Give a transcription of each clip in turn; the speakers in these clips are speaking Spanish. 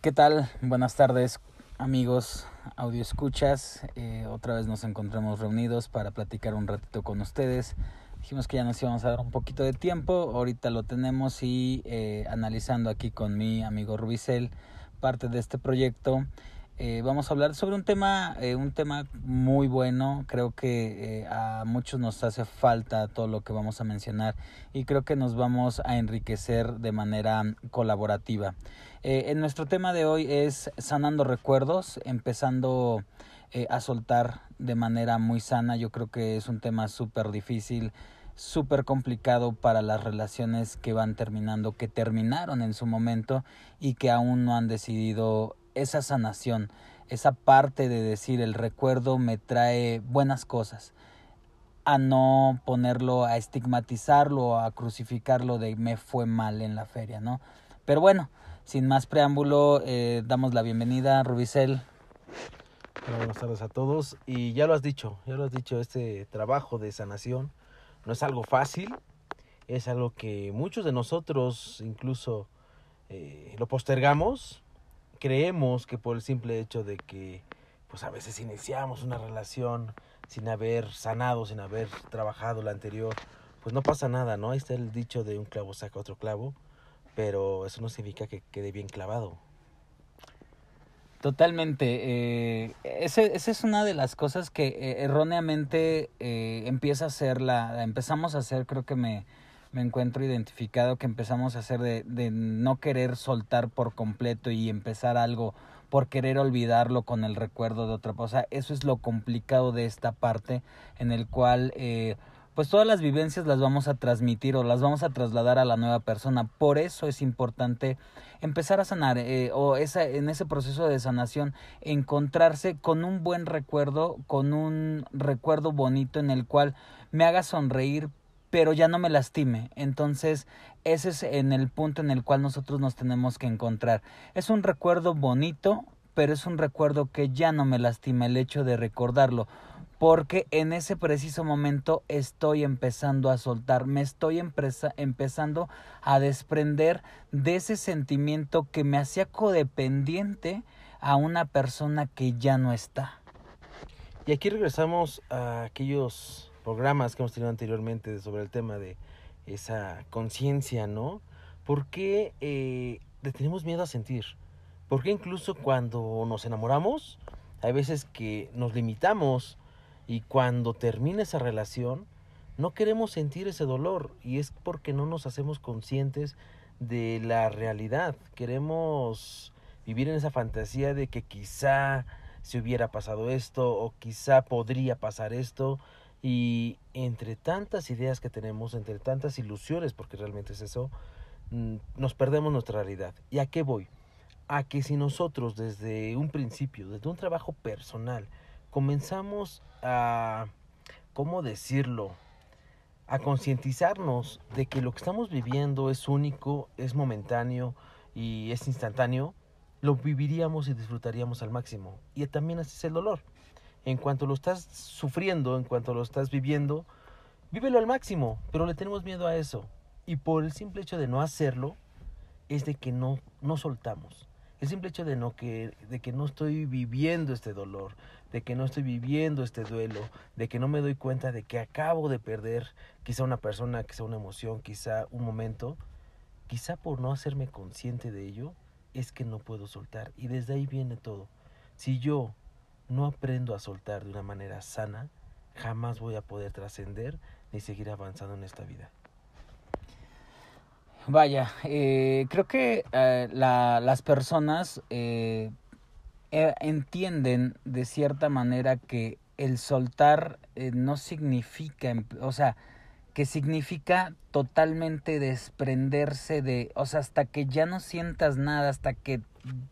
¿Qué tal? Buenas tardes amigos audio escuchas. Eh, otra vez nos encontramos reunidos para platicar un ratito con ustedes. Dijimos que ya nos íbamos a dar un poquito de tiempo. Ahorita lo tenemos y eh, analizando aquí con mi amigo Rubicel parte de este proyecto. Eh, vamos a hablar sobre un tema, eh, un tema muy bueno. Creo que eh, a muchos nos hace falta todo lo que vamos a mencionar y creo que nos vamos a enriquecer de manera colaborativa. en nuestro tema de hoy es sanando recuerdos, empezando a soltar de manera muy sana. Yo creo que es un tema súper difícil súper complicado para las relaciones que van terminando, que terminaron en su momento y que aún no han decidido esa sanación, esa parte de decir el recuerdo me trae buenas cosas, a no ponerlo, a estigmatizarlo, a crucificarlo de me fue mal en la feria, ¿no? Pero bueno, sin más preámbulo, eh, damos la bienvenida a Rubicel. buenas tardes a todos. Y ya lo has dicho, ya lo has dicho, este trabajo de sanación no es algo fácil, es algo que muchos de nosotros incluso eh, lo postergamos creemos que por el simple hecho de que pues a veces iniciamos una relación sin haber sanado, sin haber trabajado la anterior, pues no pasa nada, ¿no? Ahí está el dicho de un clavo saca otro clavo, pero eso no significa que quede bien clavado. Totalmente. Eh, esa es una de las cosas que eh, erróneamente eh, empieza a ser la, empezamos a hacer, creo que me, me encuentro identificado que empezamos a hacer de, no querer soltar por completo y empezar algo por querer olvidarlo con el recuerdo de otra cosa. Eso es lo complicado de esta parte en el cual eh, pues todas las vivencias las vamos a transmitir o las vamos a trasladar a la nueva persona. Por eso es importante empezar a sanar eh, o esa, en ese proceso de sanación encontrarse con un buen recuerdo, con un recuerdo bonito en el cual me haga sonreír pero ya no me lastime. Entonces, ese es en el punto en el cual nosotros nos tenemos que encontrar. Es un recuerdo bonito, pero es un recuerdo que ya no me lastima el hecho de recordarlo, porque en ese preciso momento estoy empezando a soltar, me estoy empezando a desprender de ese sentimiento que me hacía codependiente a una persona que ya no está. Y aquí regresamos a aquellos programas que hemos tenido anteriormente sobre el tema de esa conciencia, ¿no? ¿Por qué eh, le tenemos miedo a sentir? ¿Por qué incluso cuando nos enamoramos, hay veces que nos limitamos y cuando termina esa relación, no queremos sentir ese dolor y es porque no nos hacemos conscientes de la realidad. Queremos vivir en esa fantasía de que quizá se hubiera pasado esto o quizá podría pasar esto y entre tantas ideas que tenemos, entre tantas ilusiones, porque realmente es eso, mm, nos perdemos nuestra realidad. ¿Y a qué voy? A que si nosotros desde un principio, desde un trabajo personal, comenzamos a, ¿cómo decirlo? A concientizarnos de que lo que estamos viviendo es único, es momentáneo y es instantáneo, lo viviríamos y disfrutaríamos al máximo. Y también así es el dolor en cuanto lo estás sufriendo, en cuanto lo estás viviendo, vívelo al máximo, pero le tenemos miedo a eso. Y por el simple hecho de no hacerlo, es de que no, no soltamos. El simple hecho de, no que, de que no estoy viviendo este dolor, de que no estoy viviendo este duelo, de que no me doy cuenta de que acabo de perder quizá una persona, quizá una emoción, quizá un momento, quizá por no hacerme consciente de ello, es que no puedo soltar. Y desde ahí viene todo. Si yo no aprendo a soltar de una manera sana, jamás voy a poder trascender ni seguir avanzando en esta vida. Vaya, eh, creo que eh, las personas eh, entienden de cierta manera que el soltar no significa, o sea, que significa totalmente desprenderse de, o sea, hasta que ya no sientas nada, hasta que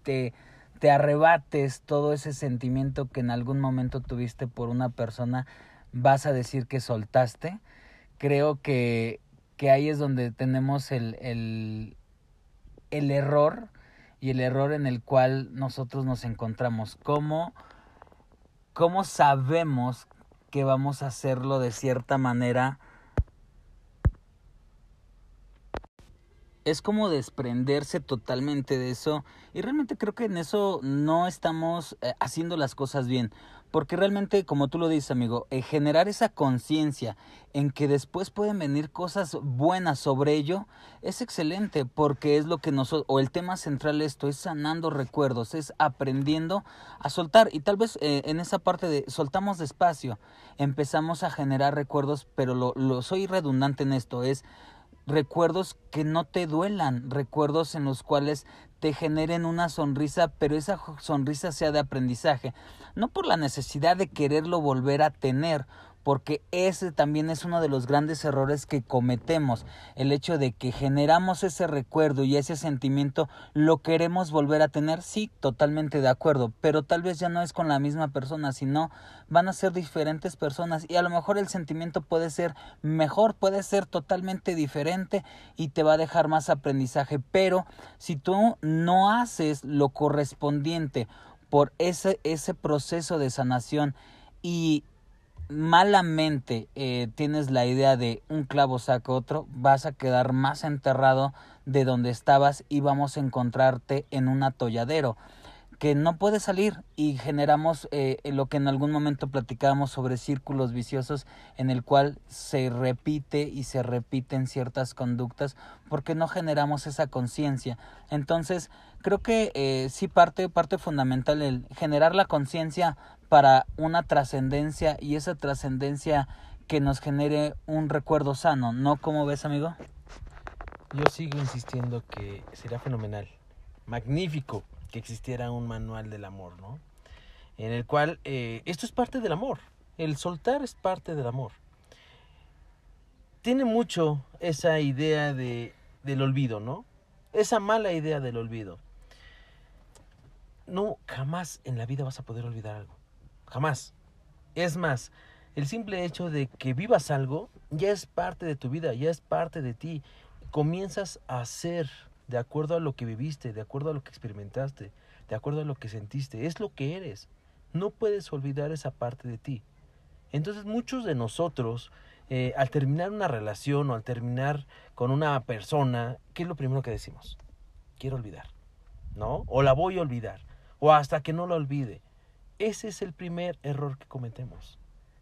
te te arrebates todo ese sentimiento que en algún momento tuviste por una persona, vas a decir que soltaste. Creo que, que ahí es donde tenemos el, el, el error y el error en el cual nosotros nos encontramos. ¿Cómo, cómo sabemos que vamos a hacerlo de cierta manera? Es como desprenderse totalmente de eso y realmente creo que en eso no estamos eh, haciendo las cosas bien porque realmente como tú lo dices amigo eh, generar esa conciencia en que después pueden venir cosas buenas sobre ello es excelente porque es lo que nosotros o el tema central de esto es sanando recuerdos es aprendiendo a soltar y tal vez eh, en esa parte de soltamos despacio empezamos a generar recuerdos pero lo, lo soy redundante en esto es recuerdos que no te duelan, recuerdos en los cuales te generen una sonrisa, pero esa sonrisa sea de aprendizaje, no por la necesidad de quererlo volver a tener porque ese también es uno de los grandes errores que cometemos, el hecho de que generamos ese recuerdo y ese sentimiento lo queremos volver a tener, sí, totalmente de acuerdo, pero tal vez ya no es con la misma persona, sino van a ser diferentes personas y a lo mejor el sentimiento puede ser mejor, puede ser totalmente diferente y te va a dejar más aprendizaje, pero si tú no haces lo correspondiente por ese, ese proceso de sanación y malamente eh, tienes la idea de un clavo saca otro, vas a quedar más enterrado de donde estabas y vamos a encontrarte en un atolladero que no puede salir y generamos eh, lo que en algún momento platicábamos sobre círculos viciosos en el cual se repite y se repiten ciertas conductas porque no generamos esa conciencia. Entonces, creo que eh, sí parte, parte fundamental el generar la conciencia para una trascendencia y esa trascendencia que nos genere un recuerdo sano, ¿no? ¿Cómo ves, amigo? Yo sigo insistiendo que sería fenomenal, magnífico que existiera un manual del amor, ¿no? En el cual eh, esto es parte del amor, el soltar es parte del amor. Tiene mucho esa idea de, del olvido, ¿no? Esa mala idea del olvido. No, jamás en la vida vas a poder olvidar algo. Jamás. Es más, el simple hecho de que vivas algo ya es parte de tu vida, ya es parte de ti. Comienzas a ser de acuerdo a lo que viviste, de acuerdo a lo que experimentaste, de acuerdo a lo que sentiste. Es lo que eres. No puedes olvidar esa parte de ti. Entonces muchos de nosotros, eh, al terminar una relación o al terminar con una persona, ¿qué es lo primero que decimos? Quiero olvidar. ¿No? O la voy a olvidar. O hasta que no la olvide. Ese es el primer error que cometemos.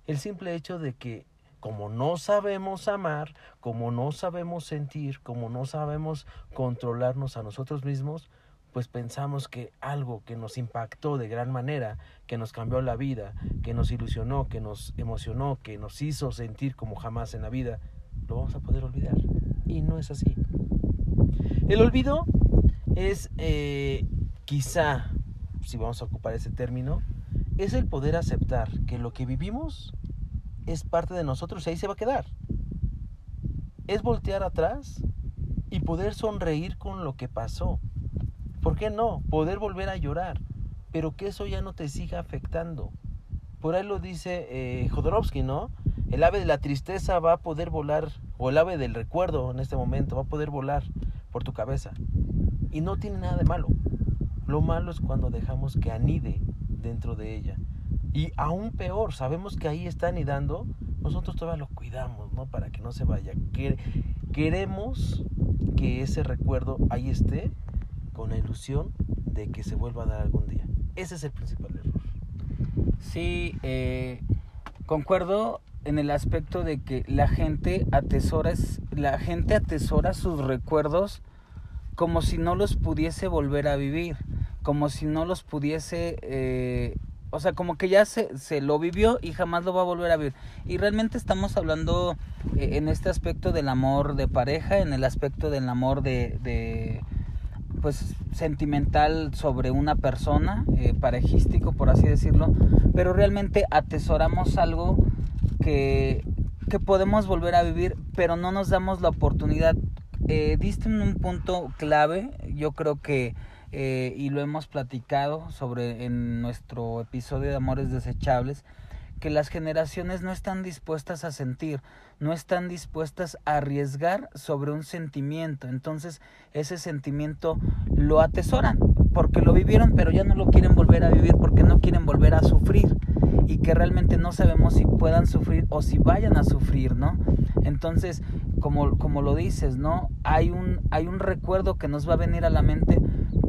El simple hecho de que como no sabemos amar, como no sabemos sentir, como no sabemos controlarnos a nosotros mismos, pues pensamos que algo que nos impactó de gran manera, que nos cambió la vida, que nos ilusionó, que nos emocionó, que nos hizo sentir como jamás en la vida, lo vamos a poder olvidar. Y no es así. El olvido es eh, quizá, si vamos a ocupar ese término, es el poder aceptar que lo que vivimos es parte de nosotros y ahí se va a quedar. Es voltear atrás y poder sonreír con lo que pasó. ¿Por qué no? Poder volver a llorar, pero que eso ya no te siga afectando. Por ahí lo dice eh, Jodorowsky, ¿no? El ave de la tristeza va a poder volar, o el ave del recuerdo en este momento va a poder volar por tu cabeza. Y no tiene nada de malo. Lo malo es cuando dejamos que anide dentro de ella. Y aún peor, sabemos que ahí está anidando, nosotros todavía lo cuidamos, ¿no? Para que no se vaya. Queremos que ese recuerdo ahí esté con la ilusión de que se vuelva a dar algún día. Ese es el principal error. Sí, eh, concuerdo en el aspecto de que la gente atesora, la gente atesora sus recuerdos como si no los pudiese volver a vivir como si no los pudiese, eh, o sea, como que ya se, se lo vivió y jamás lo va a volver a vivir. Y realmente estamos hablando eh, en este aspecto del amor de pareja, en el aspecto del amor de, pues sentimental sobre una persona, eh, parejístico por así decirlo, pero realmente atesoramos algo que, que podemos volver a vivir, pero no nos damos la oportunidad. Diste un punto clave, yo creo que eh, y lo hemos platicado sobre en nuestro episodio de Amores Desechables, que las generaciones no están dispuestas a sentir, no están dispuestas a arriesgar sobre un sentimiento. Entonces ese sentimiento lo atesoran porque lo vivieron, pero ya no lo quieren volver a vivir porque no quieren volver a sufrir y que realmente no sabemos si puedan sufrir o si vayan a sufrir, ¿no? Entonces como, como lo dices, ¿no? Hay un, hay un recuerdo que nos va a venir a la mente,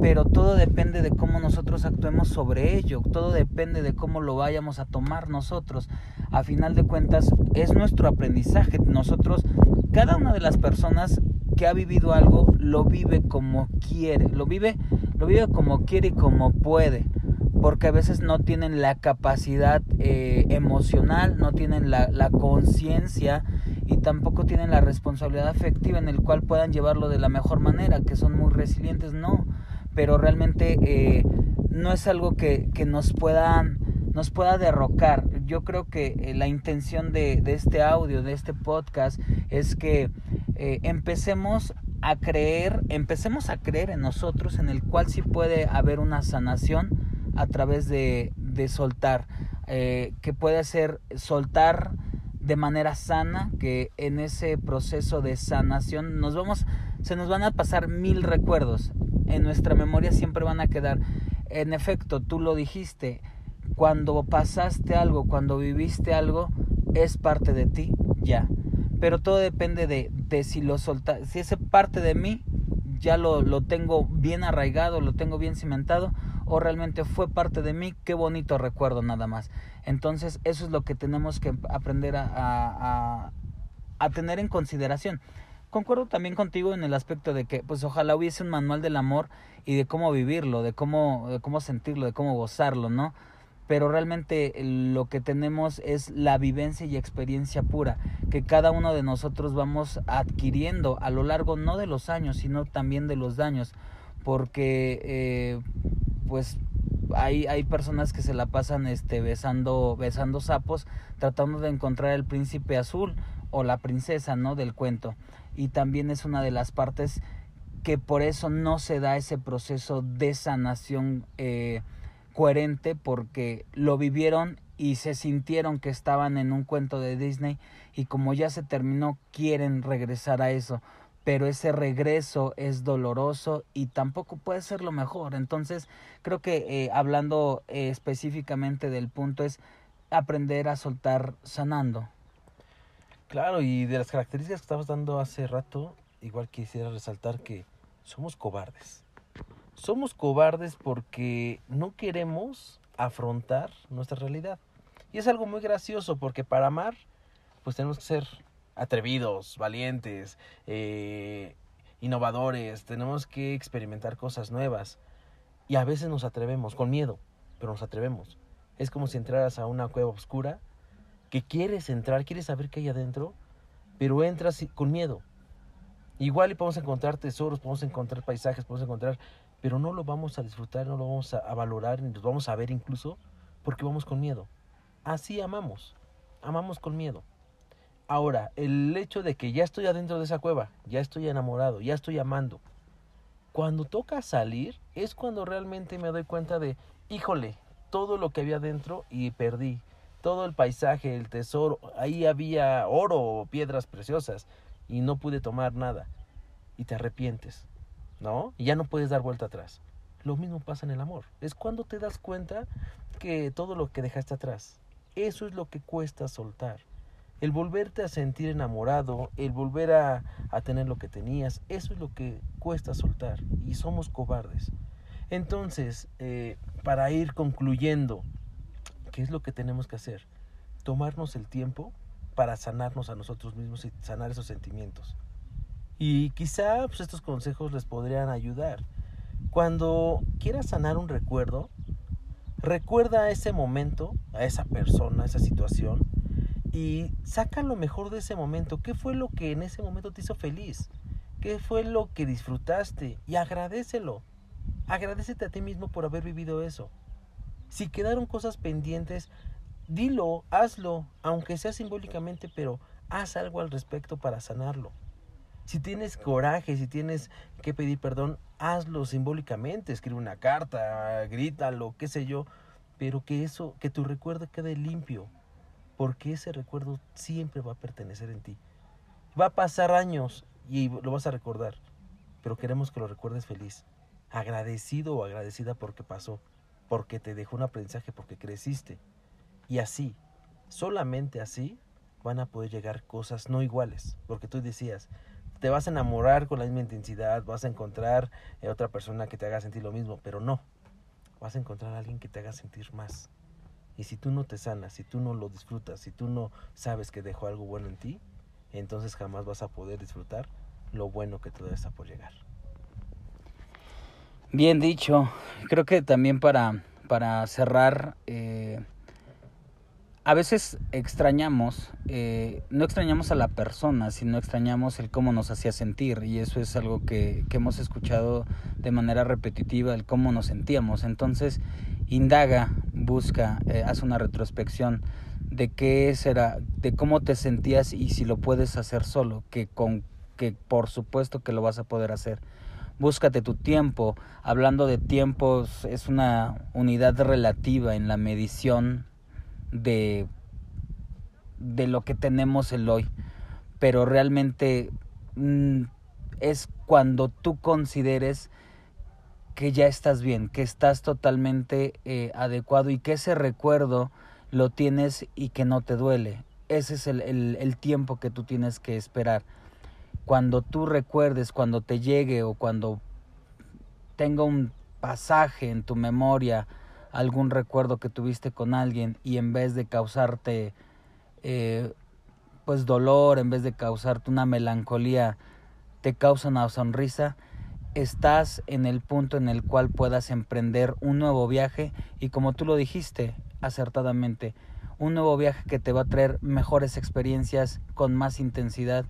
pero todo depende de cómo nosotros actuemos sobre ello, todo depende de cómo lo vayamos a tomar nosotros. A final de cuentas, es nuestro aprendizaje. Nosotros, cada una de las personas que ha vivido algo, lo vive como quiere, lo vive, lo vive como quiere y como puede porque a veces no tienen la capacidad eh, emocional, no tienen la, la conciencia y tampoco tienen la responsabilidad afectiva en el cual puedan llevarlo de la mejor manera, que son muy resilientes, no, pero realmente eh, no es algo que, que, nos, pueda, nos pueda derrocar. Yo creo que eh, la intención de, de, este audio, de este podcast, es que eh, empecemos a creer, empecemos a creer en nosotros, en el cual sí puede haber una sanación a través de, de soltar, que puede ser soltar de manera sana, que en ese proceso de sanación nos vamos, se nos van a pasar mil recuerdos. En nuestra memoria siempre van a quedar. En efecto, tú lo dijiste, cuando pasaste algo, cuando viviste algo, es parte de ti, ya. Pero todo depende de, de si lo soltas, si ese parte de mí ya lo, lo tengo bien arraigado, lo tengo bien cimentado, o realmente fue parte de mí, qué bonito recuerdo nada más. Entonces eso es lo que tenemos que aprender a, a, a tener en consideración. Concuerdo también contigo en el aspecto de que pues ojalá hubiese un manual del amor y de cómo vivirlo, de cómo, cómo sentirlo, de cómo gozarlo, ¿no? pero realmente lo que tenemos es la vivencia y experiencia pura que cada uno de nosotros vamos adquiriendo a lo largo no de los años sino también de los daños porque eh, pues hay, hay personas que se la pasan este, besando, besando sapos, tratando de encontrar el príncipe azul o la princesa, ¿no? Del cuento. Y también es una de las partes que por eso no se da ese proceso de sanación eh, coherente, porque lo vivieron y se sintieron que estaban en un cuento de Disney y como ya se terminó, quieren regresar a eso pero ese regreso es doloroso y tampoco puede ser lo mejor. Entonces, creo que eh, hablando eh, específicamente del punto es aprender a soltar sanando. Claro, y de las características que estabas dando hace rato, igual quisiera resaltar que somos cobardes. Somos cobardes porque no queremos afrontar nuestra realidad. Y es algo muy gracioso porque para amar, pues tenemos que ser atrevidos, valientes, eh, innovadores, tenemos que experimentar cosas nuevas. Y a veces nos atrevemos, con miedo, pero nos atrevemos. Es como si entraras a una cueva oscura, que quieres entrar, quieres saber qué hay adentro, pero entras con miedo. Igual y podemos encontrar tesoros, podemos encontrar paisajes, podemos encontrar, pero no lo vamos a disfrutar, no lo vamos a, valorar, ni lo vamos a ver incluso, porque vamos con miedo. Así amamos, amamos con miedo. Ahora, el hecho de que ya estoy adentro de esa cueva, ya estoy enamorado, ya estoy amando. Cuando toca salir es cuando realmente me doy cuenta de, híjole, todo lo que había adentro y perdí. Todo el paisaje, el tesoro, ahí había oro o piedras preciosas y no pude tomar nada. Y te arrepientes, ¿no? Y ya no puedes dar vuelta atrás. Lo mismo pasa en el amor. Es cuando te das cuenta que todo lo que dejaste atrás, eso es lo que cuesta soltar el volverte a sentir enamorado, el volver a, tener lo que tenías, eso es lo que cuesta soltar y somos cobardes. Entonces, eh, para ir concluyendo, ¿qué es lo que tenemos que hacer? Tomarnos el tiempo para sanarnos a nosotros mismos y sanar esos sentimientos. Y quizá pues, estos consejos les podrían ayudar. Cuando quieras sanar un recuerdo, recuerda ese momento, a esa persona, a esa situación, y saca lo mejor de ese momento. ¿Qué fue lo que en ese momento te hizo feliz? ¿Qué fue lo que disfrutaste? Y agradecelo. Agradecete a ti mismo por haber vivido eso. Si quedaron cosas pendientes, dilo, hazlo, aunque sea simbólicamente, pero haz algo al respecto para sanarlo. Si tienes coraje, si tienes que pedir perdón, hazlo simbólicamente, escribe una carta, grítalo, qué sé yo, pero que eso, que tu recuerdo quede limpio, porque ese recuerdo siempre va a pertenecer en ti. Va a pasar años y lo vas a recordar, pero queremos que lo recuerdes feliz, agradecido o agradecida porque pasó, porque te dejó un aprendizaje, porque creciste. Y así, solamente así, van a poder llegar cosas no iguales. Porque tú decías, te vas a enamorar con la misma intensidad, vas a encontrar a otra persona que te haga sentir lo mismo, pero no. Vas a encontrar a alguien que te haga sentir más. Y si tú no te sanas, si tú no lo disfrutas, si tú no sabes que dejó algo bueno en ti, entonces jamás vas a poder disfrutar lo bueno que todavía está por llegar. Bien dicho. Creo que también para, para cerrar, eh, a veces extrañamos, eh, no extrañamos a la persona, sino extrañamos el cómo nos hacía sentir. Y eso es algo que, que hemos escuchado de manera repetitiva, el cómo nos sentíamos. Entonces, indaga, busca, eh, haz una retrospección de qué será, de cómo te sentías y si lo puedes hacer solo, que con que por supuesto que lo vas a poder hacer. Búscate tu tiempo. Hablando de tiempos, es una unidad relativa en la medición de, de lo que tenemos el hoy. Pero realmente mm, es cuando tú consideres que ya estás bien, que estás totalmente eh, adecuado y que ese recuerdo lo tienes y que no te duele. Ese es el, el, tiempo que tú tienes que esperar. Cuando tú recuerdes, cuando te llegue o cuando tenga un pasaje en tu memoria, algún recuerdo que tuviste con alguien y en vez de causarte eh, pues dolor, en vez de causarte una melancolía, te causa una sonrisa, estás en el punto en el cual puedas emprender un nuevo viaje y como tú lo dijiste acertadamente, un nuevo viaje que te va a traer mejores experiencias con más intensidad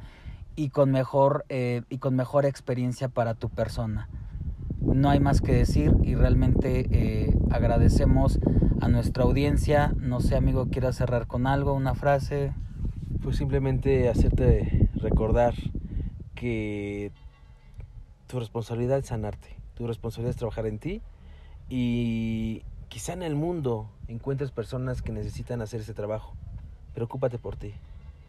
y con mejor eh, y con mejor experiencia para tu persona. No hay más que decir y realmente eh, agradecemos a nuestra audiencia. No sé, amigo, ¿quieras cerrar con algo, una frase? Pues simplemente hacerte recordar que tu responsabilidad es sanarte, tu responsabilidad es trabajar en ti y quizá en el mundo encuentres personas que necesitan hacer ese trabajo. Preocúpate por ti.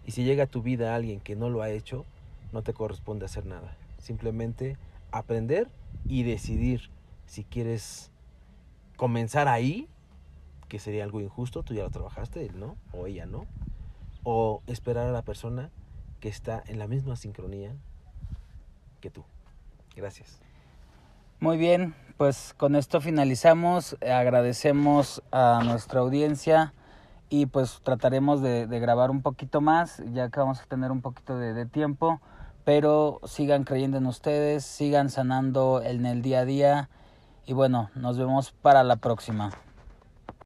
Y si llega a tu vida alguien que no lo ha hecho, no te corresponde hacer nada. Simplemente aprender y decidir si quieres comenzar ahí, que sería algo injusto, tú ya lo trabajaste, él no, o ella no, o esperar a la persona que está en la misma sincronía que tú. Gracias. Muy bien, pues con esto finalizamos. Agradecemos a nuestra audiencia y pues trataremos de, grabar un poquito más, ya que vamos a tener un poquito de, tiempo, pero sigan creyendo en ustedes, sigan sanando en el día a día y bueno, nos vemos para la próxima.